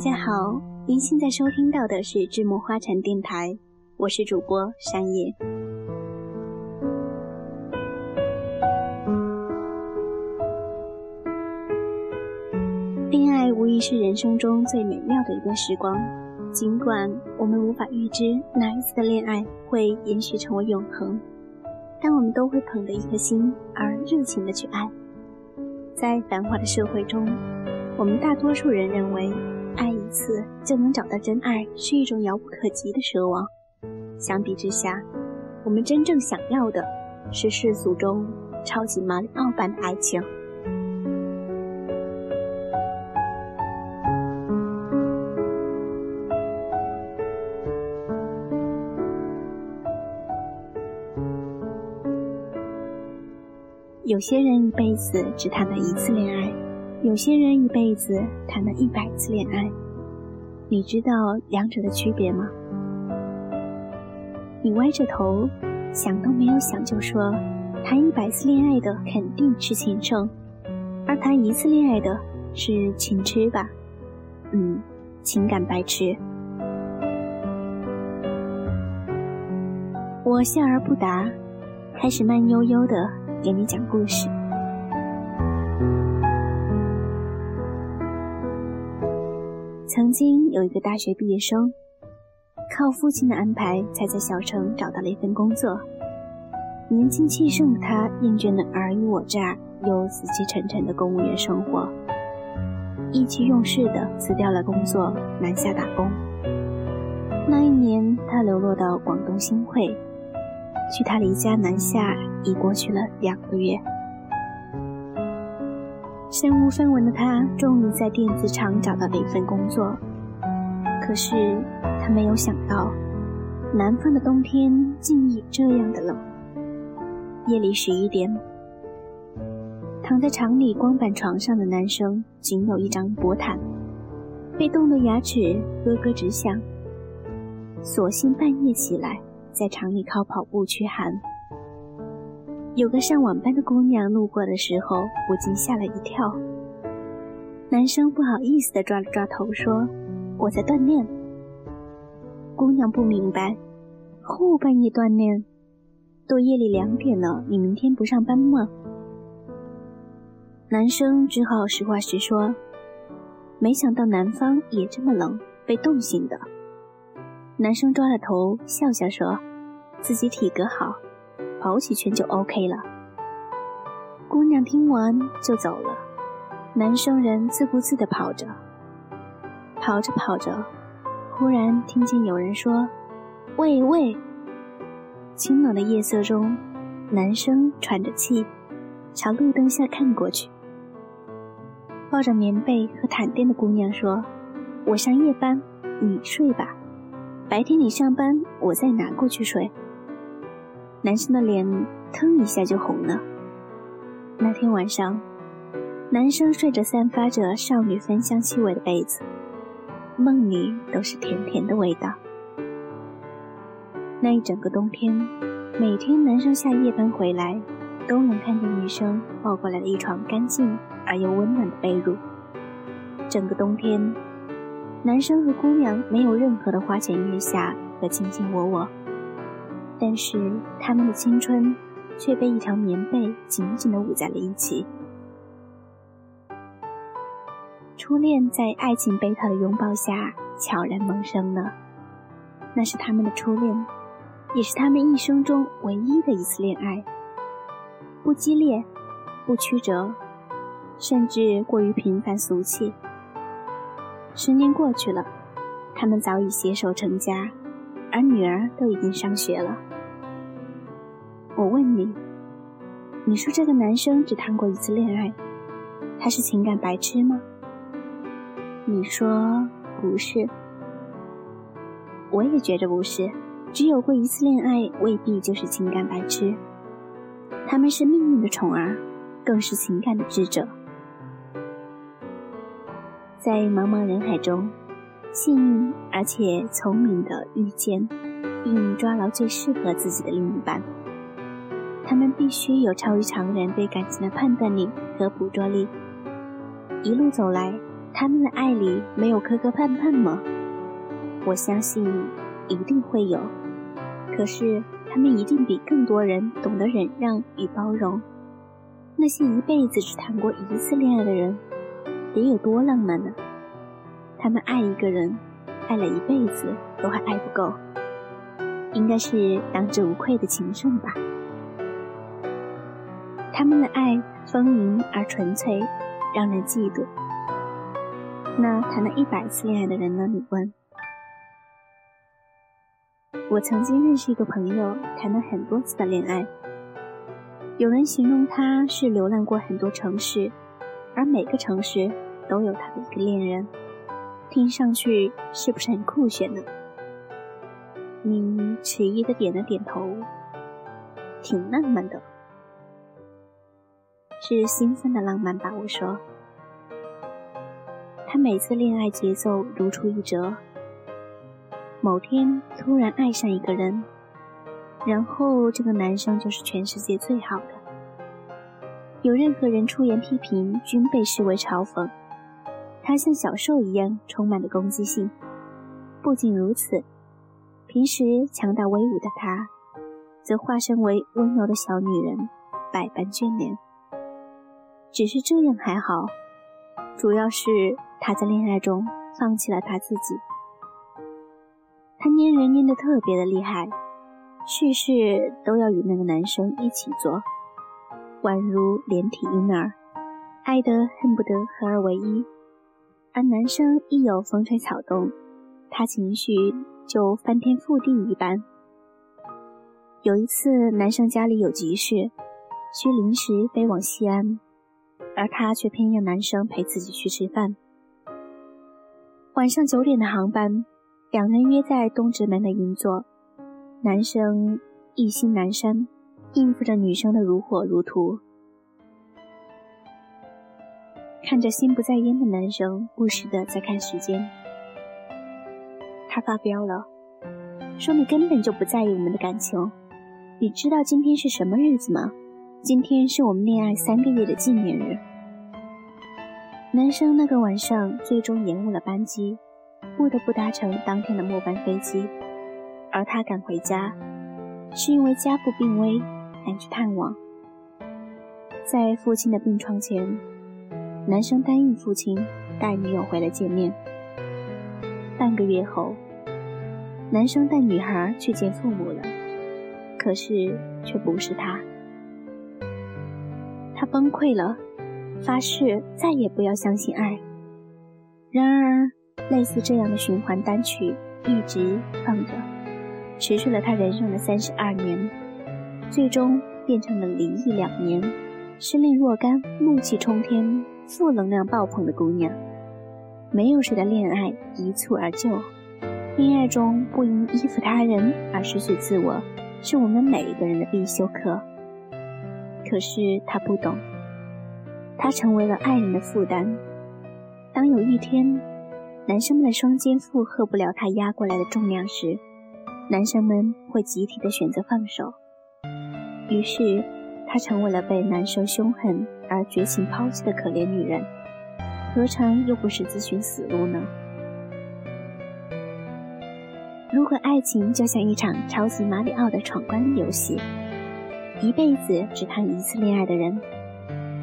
大家好，您现在收听到的是智墨花禅电台，我是主播山野。恋爱无疑是人生中最美妙的一段时光，尽管我们无法预知哪一次的恋爱会延续成为永恒，但我们都会捧着一颗心而热情的去爱。在繁华的社会中，我们大多数人认为。爱一次就能找到真爱，是一种遥不可及的奢望。相比之下，我们真正想要的是世俗中超级马里奥般的爱情。有些人一辈子只谈了一次恋爱。有些人一辈子谈了一百次恋爱，你知道两者的区别吗？你歪着头，想都没有想就说，谈一百次恋爱的肯定是情圣，而谈一次恋爱的是情痴吧？嗯，情感白痴。我笑而不答，开始慢悠悠的给你讲故事。曾经有一个大学毕业生，靠父亲的安排才在小城找到了一份工作。年轻气盛的他厌倦了尔虞我诈又死气沉沉的公务员生活，意气用事的辞掉了工作，南下打工。那一年，他流落到广东新会，距他离家南下已过去了两个月。身无分文的他，终于在电子厂找到了一份工作。可是他没有想到，南方的冬天竟也这样的冷。夜里十一点，躺在厂里光板床上的男生仅有一张薄毯，被冻得牙齿咯咯直响。索性半夜起来，在厂里靠跑步驱寒。有个上晚班的姑娘路过的时候，不禁吓了一跳。男生不好意思地抓了抓头，说：“我在锻炼。”姑娘不明白，后半夜锻炼，都夜里两点了，你明天不上班吗？男生只好实话实说：“没想到南方也这么冷，被冻醒的。”男生抓了头，笑笑说：“自己体格好。”跑几圈就 OK 了。姑娘听完就走了，男生人自顾自地跑着，跑着跑着，忽然听见有人说：“喂喂！”清冷的夜色中，男生喘着气，朝路灯下看过去，抱着棉被和毯垫的姑娘说：“我上夜班，你睡吧，白天你上班，我再拿过去睡。”男生的脸腾一下就红了。那天晚上，男生睡着散发着少女芬香气味的被子，梦里都是甜甜的味道。那一整个冬天，每天男生下夜班回来，都能看见女生抱过来的一床干净而又温暖的被褥。整个冬天，男生和姑娘没有任何的花前月下和卿卿我我。但是他们的青春却被一条棉被紧紧地捂在了一起。初恋在爱情被套的拥抱下悄然萌生了，那是他们的初恋，也是他们一生中唯一的一次恋爱。不激烈，不曲折，甚至过于平凡俗气。十年过去了，他们早已携手成家。而女儿都已经上学了。我问你，你说这个男生只谈过一次恋爱，他是情感白痴吗？你说不是。我也觉着不是，只有过一次恋爱未必就是情感白痴，他们是命运的宠儿，更是情感的智者。在茫茫人海中。幸运而且聪明的遇见，并抓牢最适合自己的另一半。他们必须有超于常人对感情的判断力和捕捉力。一路走来，他们的爱里没有磕磕绊绊吗？我相信一定会有。可是他们一定比更多人懂得忍让与包容。那些一辈子只谈过一次恋爱的人，得有多浪漫呢？他们爱一个人，爱了一辈子都还爱不够，应该是当之无愧的情圣吧。他们的爱丰盈而纯粹，让人嫉妒。那谈了一百次恋爱的人呢？你问。我曾经认识一个朋友，谈了很多次的恋爱。有人形容他是流浪过很多城市，而每个城市都有他的一个恋人。听上去是不是很酷炫呢？你迟疑的点了点头，挺浪漫的，是兴奋的浪漫吧？我说，他每次恋爱节奏如出一辙。某天突然爱上一个人。然后，这个男生就是全世界最好的。有任何人出言批评，均被视为嘲讽。他像小兽一样，充满了攻击性。不仅如此，平时强大威武的他，则化身为温柔的小女人，百般眷恋。只是这样还好，主要是他在恋爱中放弃了他自己。他粘人粘得特别的厉害。事事都要与那个男生一起做，宛如连体婴儿，爱得恨不得合二为一。而男生一有风吹草动，他情绪就翻天覆地一般。有一次，男生家里有急事，需临时飞往西安，而他却偏要男生陪自己去吃饭。晚上九点的航班，两人约在东直门的银座。男生一心南山，应付着女生的如火如荼。看着心不在焉的男生，不时的在看时间。他发飙了，说：“你根本就不在意我们的感情。你知道今天是什么日子吗？今天是我们恋爱三个月的纪念日。”男生那个晚上最终延误了班机，不得不搭乘当天的末班飞机。而他赶回家，是因为家父病危，赶去探望。在父亲的病床前，男生答应父亲带女友回来见面。半个月后，男生带女孩去见父母了，可是却不是他。他崩溃了，发誓再也不要相信爱。然而，类似这样的循环单曲一直放着。持续了他人生的三十二年，最终变成了离异两年、失恋若干、怒气冲天、负能量爆棚的姑娘。没有谁的恋爱一蹴而就，恋爱中不因依附他人而失去自我，是我们每一个人的必修课。可是他不懂，他成为了爱人的负担。当有一天，男生们的双肩负荷不了他压过来的重量时，男生们会集体的选择放手，于是她成为了被男生凶狠而绝情抛弃的可怜女人，何尝又不是自寻死路呢？如果爱情就像一场超级马里奥的闯关游戏，一辈子只谈一次恋爱的人，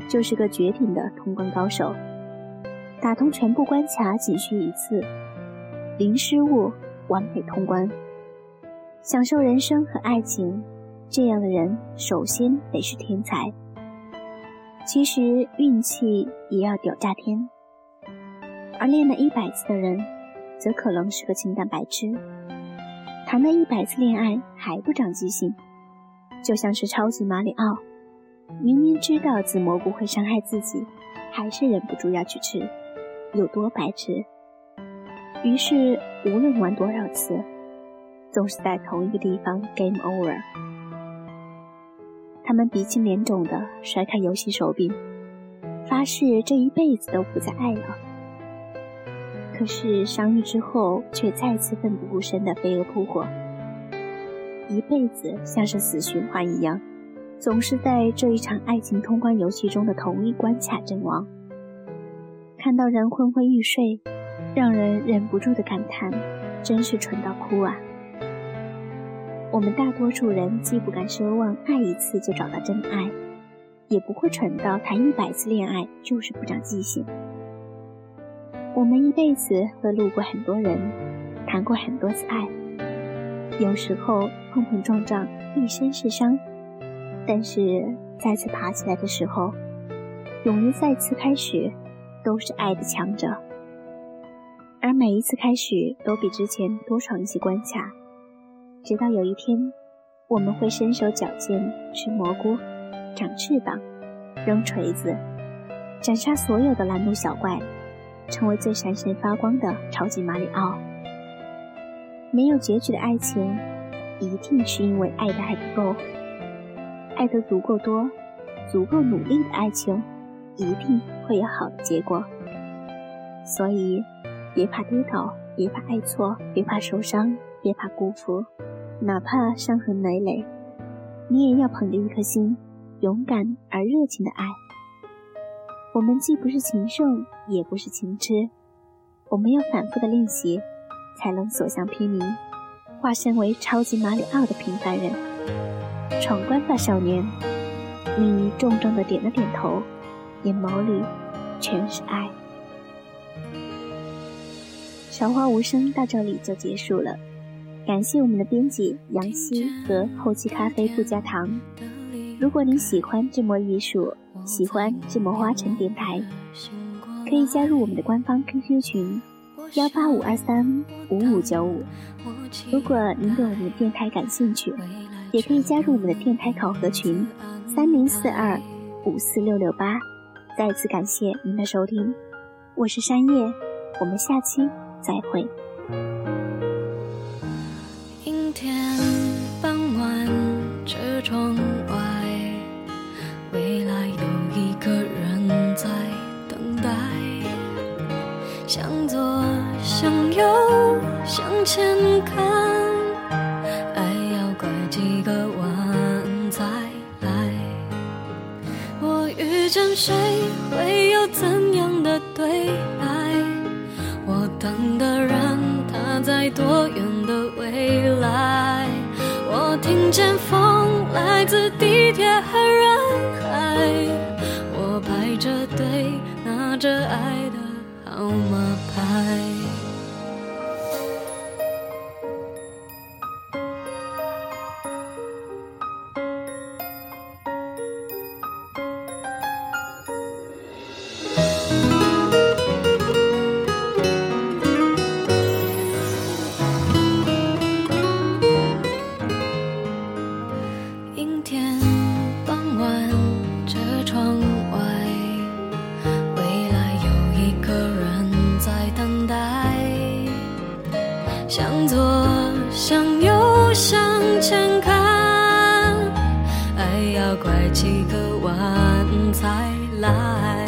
就是个绝顶的通关高手，打通全部关卡仅需一次，零失误，完美通关。享受人生和爱情，这样的人首先得是天才。其实运气也要屌炸天。而练了一百次的人，则可能是个情感白痴。谈了一百次恋爱还不长记性，就像是超级马里奥，明明知道紫蘑菇会伤害自己，还是忍不住要去吃，有多白痴？于是无论玩多少次。总是在同一个地方 game over。他们鼻青脸肿的甩开游戏手柄，发誓这一辈子都不再爱了。可是相遇之后，却再次奋不顾身的飞蛾扑火。一辈子像是死循环一样，总是在这一场爱情通关游戏中的同一关卡阵亡。看到人昏昏欲睡，让人忍不住的感叹：真是蠢到哭啊！我们大多数人既不敢奢望爱一次就找到真爱，也不会蠢到谈一百次恋爱就是不长记性。我们一辈子会路过很多人，谈过很多次爱，有时候碰碰撞撞，一身是伤，但是再次爬起来的时候，勇于再次开始，都是爱的强者。而每一次开始，都比之前多闯一些关卡，直到有一天，我们会身手矫健，吃蘑菇，长翅膀，扔锤子，斩杀所有的拦路小怪。成为最闪闪发光的超级马里奥。没有结局的爱情，一定是因为爱的还不够。爱得足够多、足够努力的爱情，一定会有好的结果。所以，别怕跌倒，别怕爱错，别怕受伤，别怕辜负，哪怕伤痕累累，你也要捧着一颗心，勇敢而热情的爱。我们既不是情圣，也不是情痴，我们要反复的练习，才能所向披靡，化身为超级马里奥的平凡人。闯关吧，少年！你重重的点了点头，眼眸里全是爱。韶华无声到这里就结束了，感谢我们的编辑杨希和后期咖啡不加糖。如果你喜欢这抹艺术。喜欢这么花城电台，可以加入我们的官方 QQ 群幺八五二三五五九五。如果您对我们的电台感兴趣，也可以加入我们的电台考核群三零四二五四六六八。再次感谢您的收听，我是山叶，我们下期再会。阴天傍晚，车窗外。未来有一个人在等待，向左向右向前看，谁会有怎样的对白？我等的人他在多远的未来？我听见几个晚才来，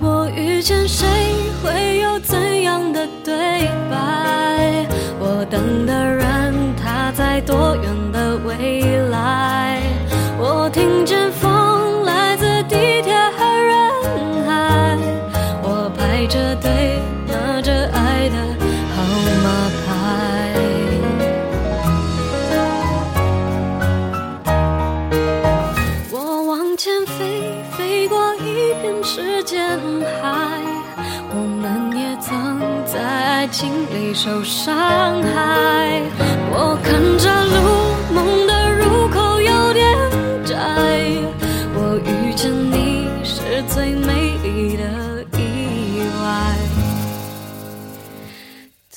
我遇见谁会有怎样的对白？我等的人。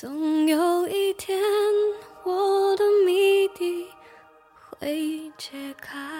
总有一天我的谜底会解开。